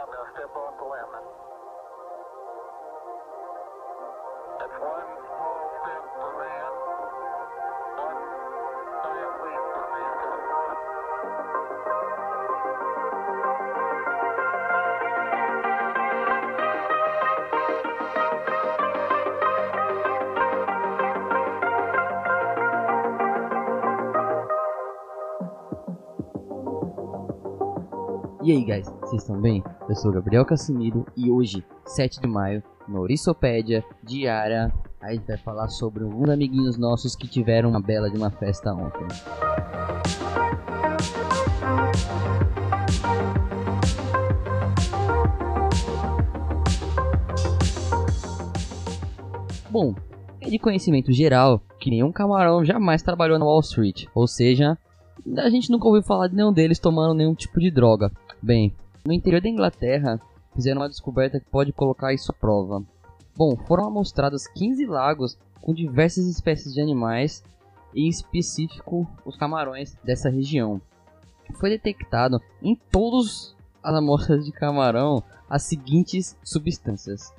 Going to step off the limb. That's one small step for man, E aí, guys, vocês estão bem? Eu sou Gabriel Casimiro e hoje, 7 de maio, no Orissopédia Diária, a gente vai falar sobre alguns amiguinhos nossos que tiveram uma bela de uma festa ontem. Bom, é de conhecimento geral que nenhum camarão jamais trabalhou na Wall Street, ou seja, a gente nunca ouviu falar de nenhum deles tomando nenhum tipo de droga. Bem, no interior da Inglaterra, fizeram uma descoberta que pode colocar isso à prova. Bom, foram amostrados 15 lagos com diversas espécies de animais, em específico os camarões dessa região. Foi detectado em todas as amostras de camarão as seguintes substâncias: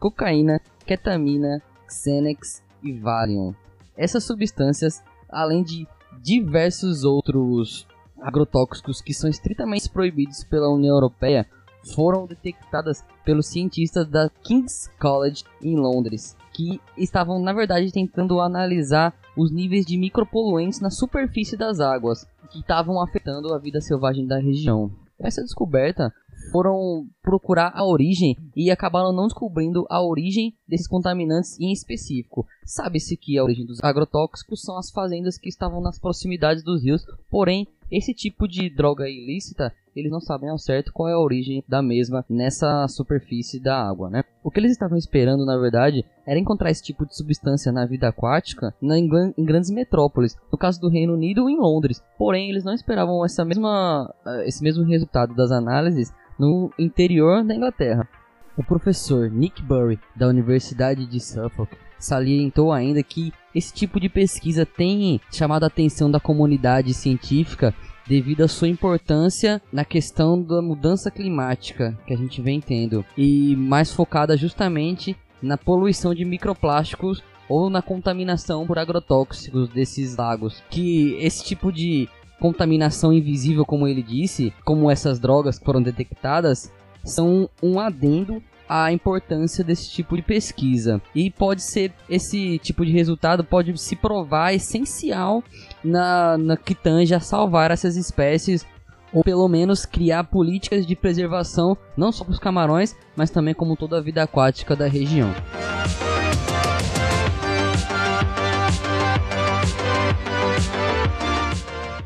cocaína, ketamina, Xenex e Valium. Essas substâncias, além de diversos outros agrotóxicos que são estritamente proibidos pela União Europeia, foram detectadas pelos cientistas da King's College em Londres, que estavam na verdade tentando analisar os níveis de micropoluentes na superfície das águas que estavam afetando a vida selvagem da região. Essa descoberta foram procurar a origem e acabaram não descobrindo a origem desses contaminantes em específico. Sabe-se que a origem dos agrotóxicos são as fazendas que estavam nas proximidades dos rios, porém, esse tipo de droga ilícita, eles não sabem ao certo qual é a origem da mesma nessa superfície da água, né? O que eles estavam esperando, na verdade, era encontrar esse tipo de substância na vida aquática na, em, em grandes metrópoles, no caso do Reino Unido em Londres. Porém, eles não esperavam essa mesma, esse mesmo resultado das análises no interior da Inglaterra. O professor Nick Burry, da Universidade de Suffolk, salientou ainda que esse tipo de pesquisa tem chamado a atenção da comunidade científica devido à sua importância na questão da mudança climática que a gente vem tendo e mais focada justamente na poluição de microplásticos ou na contaminação por agrotóxicos desses lagos. Que esse tipo de contaminação invisível, como ele disse, como essas drogas que foram detectadas, são um adendo à importância desse tipo de pesquisa. E pode ser esse tipo de resultado pode se provar essencial na, na que tange a salvar essas espécies ou pelo menos criar políticas de preservação não só para os camarões, mas também como toda a vida aquática da região.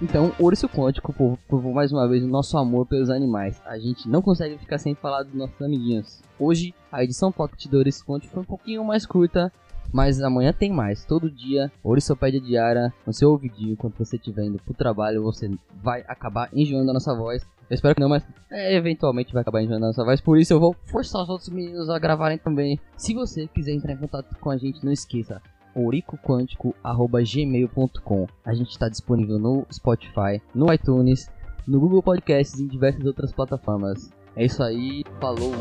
Então, Urso Quântico provou mais uma vez o nosso amor pelos animais. A gente não consegue ficar sem falar dos nossos amiguinhos. Hoje, a edição Pocket do Urso Quântico foi um pouquinho mais curta, mas amanhã tem mais. Todo dia, Orissopédia Diária, no seu ouvidinho, quando você estiver indo pro trabalho, você vai acabar enjoando a nossa voz. Eu espero que não, mas é, eventualmente vai acabar enjoando a nossa voz. Por isso eu vou forçar os outros meninos a gravarem também. Se você quiser entrar em contato com a gente, não esqueça ouricoquântico.gmail.com A gente está disponível no Spotify, no iTunes, no Google Podcasts e em diversas outras plataformas. É isso aí, falou!